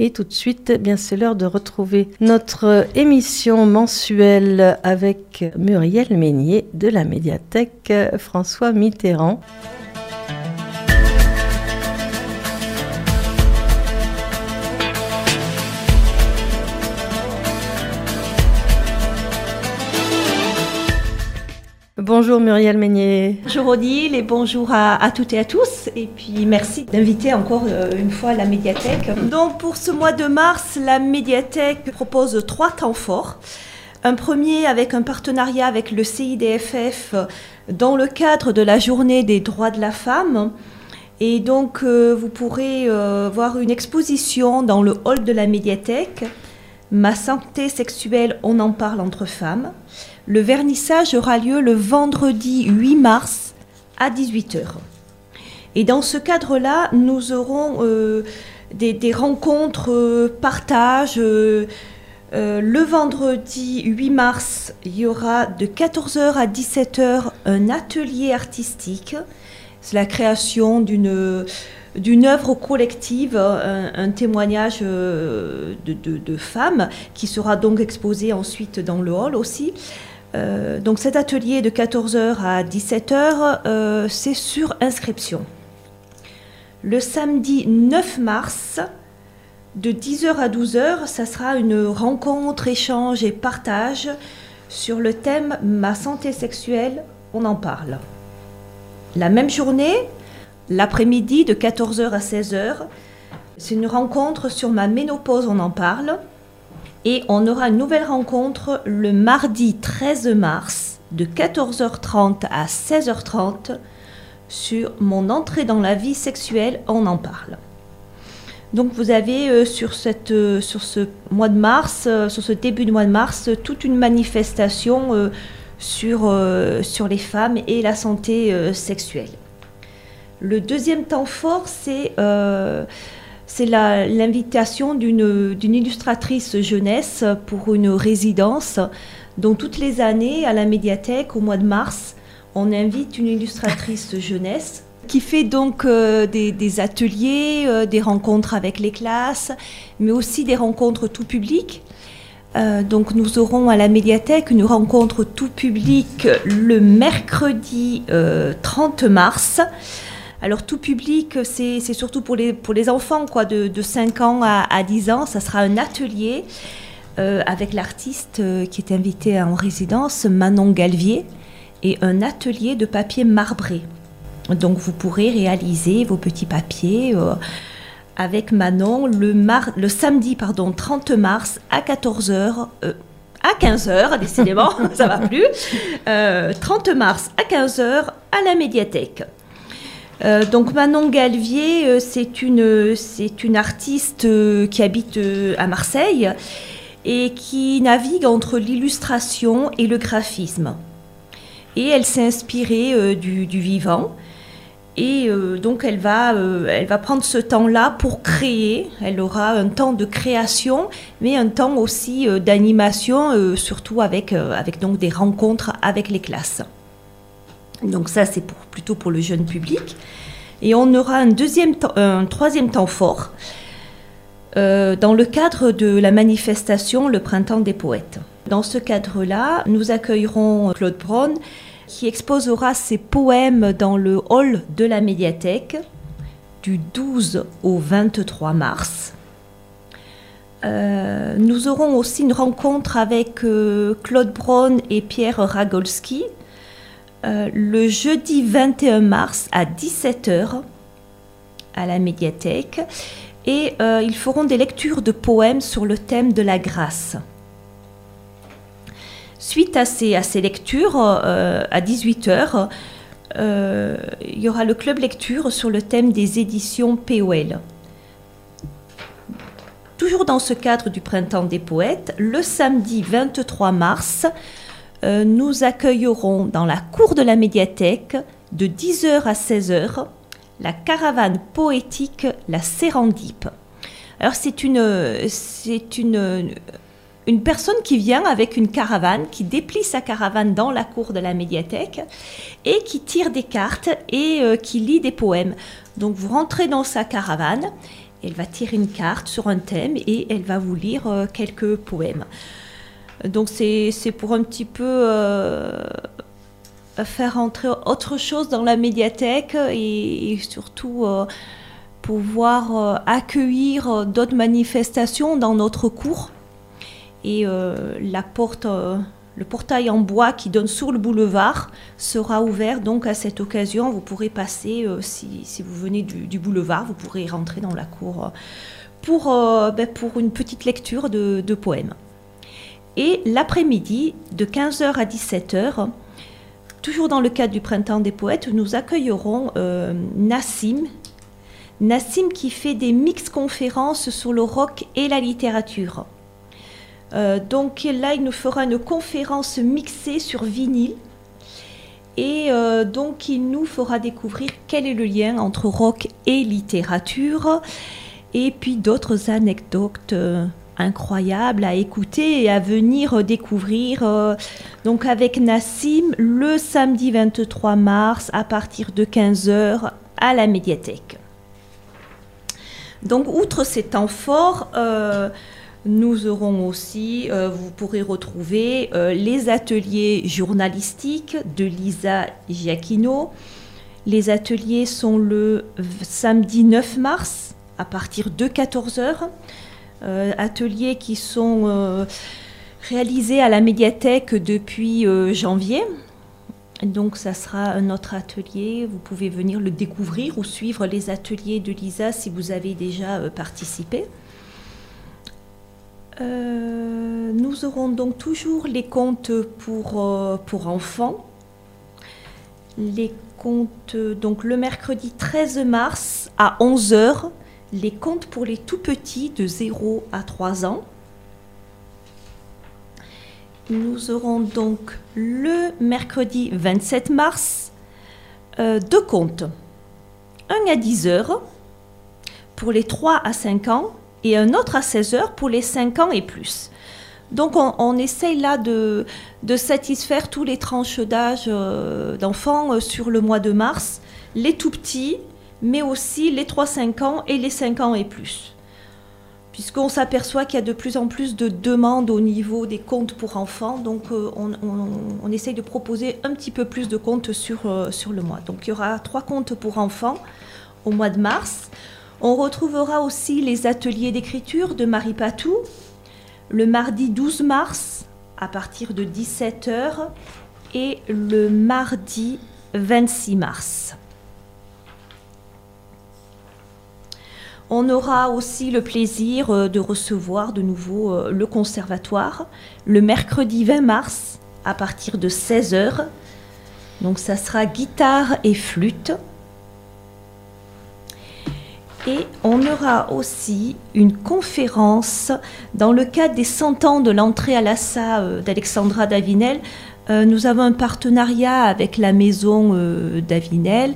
Et tout de suite, eh bien c'est l'heure de retrouver notre émission mensuelle avec Muriel Meignier de la médiathèque François Mitterrand. Bonjour Muriel Meignier. Bonjour Odile et bonjour à, toutes et à tous. Et puis merci d'inviter encore euh, une fois la médiathèque. Donc pour ce mois de mars, la médiathèque propose trois temps forts. Un premier avec un partenariat avec le CIDFF dans le cadre de la journée des droits de la femme. Et donc euh, vous pourrez euh, voir une exposition dans le hall de la médiathèque. Ma santé sexuelle, on en parle entre femmes. Le vernissage aura lieu le vendredi 8 mars à 18h. Et dans ce cadre-là, nous aurons euh, des, rencontres, euh, partages. Euh, le vendredi 8 mars, il y aura de 14h à 17h un atelier artistique. C'est la création d'une d'une œuvre collective, un, témoignage de, de, femmes qui sera donc exposé ensuite dans le hall aussi. Euh, donc cet atelier de 14h à 17h, euh, c'est sur inscription. Le samedi 9 mars, de 10h à 12h, ça sera une rencontre, échange et partage sur le thème Ma santé sexuelle, on en parle. La même journée, l'après-midi de 14h à 16h, c'est une rencontre sur ma ménopause, on en parle. Et on aura une nouvelle rencontre le mardi 13 mars de 14h30 à 16h30 sur mon entrée dans la vie sexuelle, on en parle. Donc vous avez euh, euh, sur ce mois de mars, euh, sur ce début de mois de mars, toute une manifestation sur, sur les femmes et la santé sexuelle. Le deuxième temps fort, c'est c'est l'invitation d'une illustratrice jeunesse pour une résidence. dont toutes les années, à la médiathèque, au mois de mars, on invite une illustratrice jeunesse qui fait donc euh, des, ateliers, euh, des rencontres avec les classes, mais aussi des rencontres tout public. Euh, donc nous aurons à la médiathèque une rencontre tout public le mercredi 30 mars. Alors tout public, c'est surtout pour les, pour les enfants quoi, de, 5 ans à, 10 ans. Ça sera un atelier euh, avec l'artiste euh, qui est invité en résidence, Manon Galvier, et un atelier de papier marbré. Donc vous pourrez réaliser vos petits papiers euh, avec Manon le, le samedi pardon, 30 mars à 14h. à 15h, décidément, ça va plus. 30 mars à 15h à la médiathèque. Euh, donc Manon Galvier, euh, c'est une, c'est une artiste euh, qui habite à Marseille et qui navigue entre l'illustration et le graphisme. Et elle s'est inspirée du, vivant. Et donc elle va, elle va prendre ce temps-là pour créer. Elle aura un temps de création, mais un temps aussi d'animation, surtout avec, avec donc des rencontres avec les classes. Donc ça, c'est plutôt pour le jeune public. Et on aura un, deuxième un troisième temps fort euh, dans le cadre de la manifestation Le Printemps des Poètes. Dans ce cadre-là, nous accueillerons Claude Braun qui exposera ses poèmes dans le hall de la médiathèque du 12 au 23 mars. Euh, nous aurons aussi une rencontre avec euh, Claude Braun et Pierre Ragolski euh, le jeudi 21 mars à 17h à la médiathèque et ils feront des lectures de poèmes sur le thème de la grâce. Suite à ces, lectures, euh, à 18h, il y aura le club lecture sur le thème des éditions POL. Toujours dans ce cadre du printemps des poètes, le samedi 23 mars, euh, nous accueillerons dans la cour de la médiathèque de 10h à 16h la caravane poétique La Sérandipe. Alors c'est une, c'est une, une personne qui vient avec une caravane, qui déplie sa caravane dans la cour de la médiathèque et qui tire des cartes et euh, qui lit des poèmes. Donc vous rentrez dans sa caravane Elle va tirer une carte sur un thème et elle va vous lire euh, quelques poèmes. Donc c'est pour un petit peu euh, faire entrer autre chose dans la médiathèque et, surtout euh, pouvoir accueillir d'autres manifestations dans notre cours. Et la porte le portail en bois qui donne sur le boulevard sera ouvert donc à cette occasion. Vous pourrez passer, euh, si, vous venez du, boulevard, vous pourrez rentrer dans la cour euh, pour, euh, ben, pour une petite lecture de, poèmes. Et l'après-midi, de 15h à 17h, toujours dans le cadre du Printemps des Poètes, nous accueillerons Nassim. Nassim qui fait des mix conférences sur le rock et la littérature. Euh, donc là, il nous fera une conférence mixée sur vinyle. Et euh, donc, il nous fera découvrir quel est le lien entre rock et littérature. Et puis d'autres anecdotes euh, incroyables à écouter et à venir découvrir. donc, avec Nassim, le samedi 23 mars, à partir de 15h, à la médiathèque. Donc, outre ces temps forts, nous aurons aussi, euh, vous pourrez retrouver euh, les ateliers journalistiques de Lisa Giacchino. Les ateliers sont le samedi 9 mars à partir de 14h. Euh, ateliers qui sont réalisés à la médiathèque depuis janvier. Donc ça sera un autre atelier, vous pouvez venir le découvrir ou suivre les ateliers de Lisa si vous avez déjà participé. Euh, nous aurons donc toujours les contes pour, euh, enfants. Les contes, donc le mercredi 13 mars à 11h, les contes pour les tout petits de 0 à 3 ans. Nous aurons donc le mercredi 27 mars euh, deux contes. Un à 10h pour les 3 à 5 ans et un autre à 16 heures pour les 5 ans et plus. Donc on, essaye là de, satisfaire tous les tranches d'âge euh, d'enfants euh, sur le mois de mars, les tout petits, mais aussi les 3-5 ans et les 5 ans et plus. Puisqu'on s'aperçoit qu'il y a de plus en plus de demandes au niveau des comptes pour enfants, donc euh, on, essaye de proposer un petit peu plus de comptes sur, sur le mois. Donc il y aura trois comptes pour enfants au mois de mars. On retrouvera aussi les ateliers d'écriture de Marie Patou le mardi 12 mars à partir de 17h et le mardi 26 mars. On aura aussi le plaisir euh, de recevoir de nouveau euh, le conservatoire le mercredi 20 mars à partir de 16h. Donc ça sera guitare et flûte. Et on aura aussi une conférence dans le cadre des 100 ans de l'entrée à l'assa euh, d'Alexandra Davinel. Euh, nous avons un partenariat avec la maison euh, Davinel.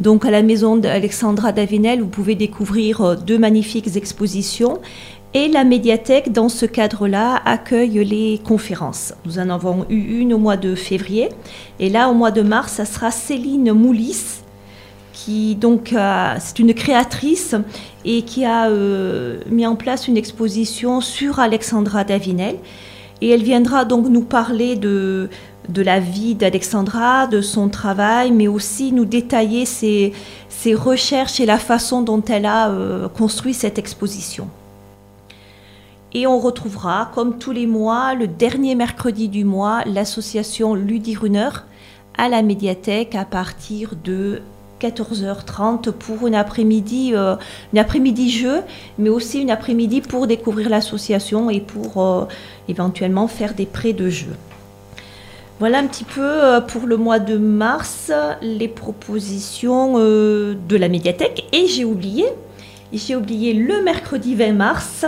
Donc à la maison d'Alexandra Davinel, vous pouvez découvrir deux magnifiques expositions. Et la médiathèque, dans ce cadre-là, accueille les conférences. Nous en avons eu une au mois de février. Et là, au mois de mars, ça sera Céline Moulis qui donc c'est une créatrice et qui a euh, mis en place une exposition sur Alexandra Davinel. Et elle viendra donc nous parler de, la vie d'Alexandra, de son travail, mais aussi nous détailler ses, recherches et la façon dont elle a euh, construit cette exposition. Et on retrouvera, comme tous les mois, le dernier mercredi du mois, l'association Ludirunner à la médiathèque à partir de 14h30 pour une après-midi, euh, une après-midi jeu, mais aussi une après-midi pour découvrir l'association et pour euh, éventuellement faire des prêts de jeu. Voilà un petit peu euh, pour le mois de mars les propositions de la médiathèque. Et j'ai oublié, j'ai oublié le mercredi 20 mars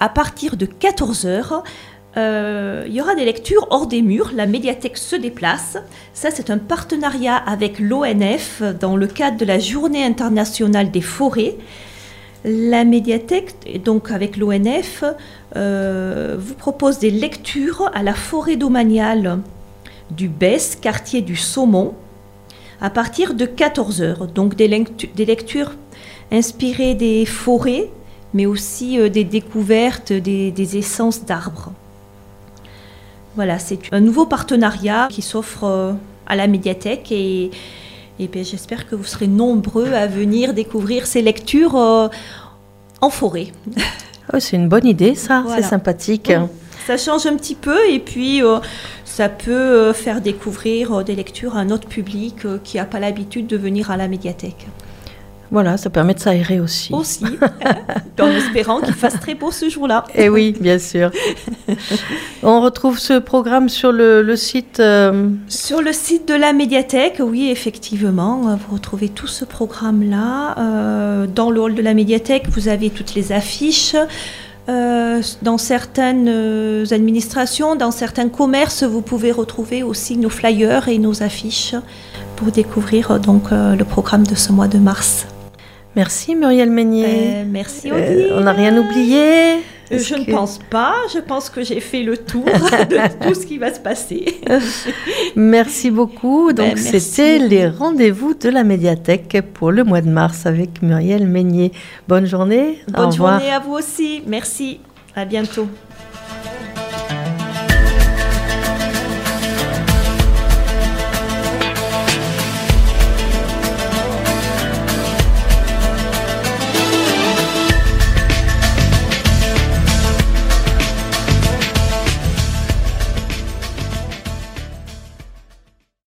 à partir de 14h euh, il y aura des lectures hors des murs, la médiathèque se déplace. Ça, c'est un partenariat avec l'ONF dans le cadre de la Journée internationale des forêts. La médiathèque, donc avec l'ONF, euh, vous propose des lectures à la forêt domaniale du Besse, quartier du Saumon, à partir de 14h. Donc des, lectures inspiré des forêts, mais aussi des découvertes des essences d'arbres. Voilà, c'est un nouveau partenariat qui s'offre à la médiathèque et, et ben, j'espère que vous serez nombreux à venir découvrir ces lectures en forêt. Oh, c'est une bonne idée, ça, c'est sympathique. Ça change un petit peu et puis euh, ça peut euh, faire découvrir euh, des lectures à un autre public qui n'a pas l'habitude de venir à la médiathèque. Voilà, ça permet de s'aérer aussi. Aussi, en espérant qu'il fasse très beau ce jour-là. Et eh oui, bien sûr. On retrouve ce programme sur le, site euh, Sur le site de la médiathèque, oui, effectivement. Vous retrouvez tout ce programme-là. Euh, dans le hall de la médiathèque, vous avez toutes les affiches. Euh, dans certaines administrations, dans certains commerces, vous pouvez retrouver aussi nos flyers et nos affiches pour découvrir donc le programme de ce mois de mars. Merci Muriel Meignet. Euh, merci Odile. on n'a rien oublié euh, je ne pense pas. Je pense que j'ai fait le tour de tout ce qui va se passer. merci beaucoup. Donc, ben, c'était les rendez-vous de la médiathèque pour le mois de mars avec Muriel Meignet. Bonne journée. Bonne journée à vous aussi. Merci. À bientôt.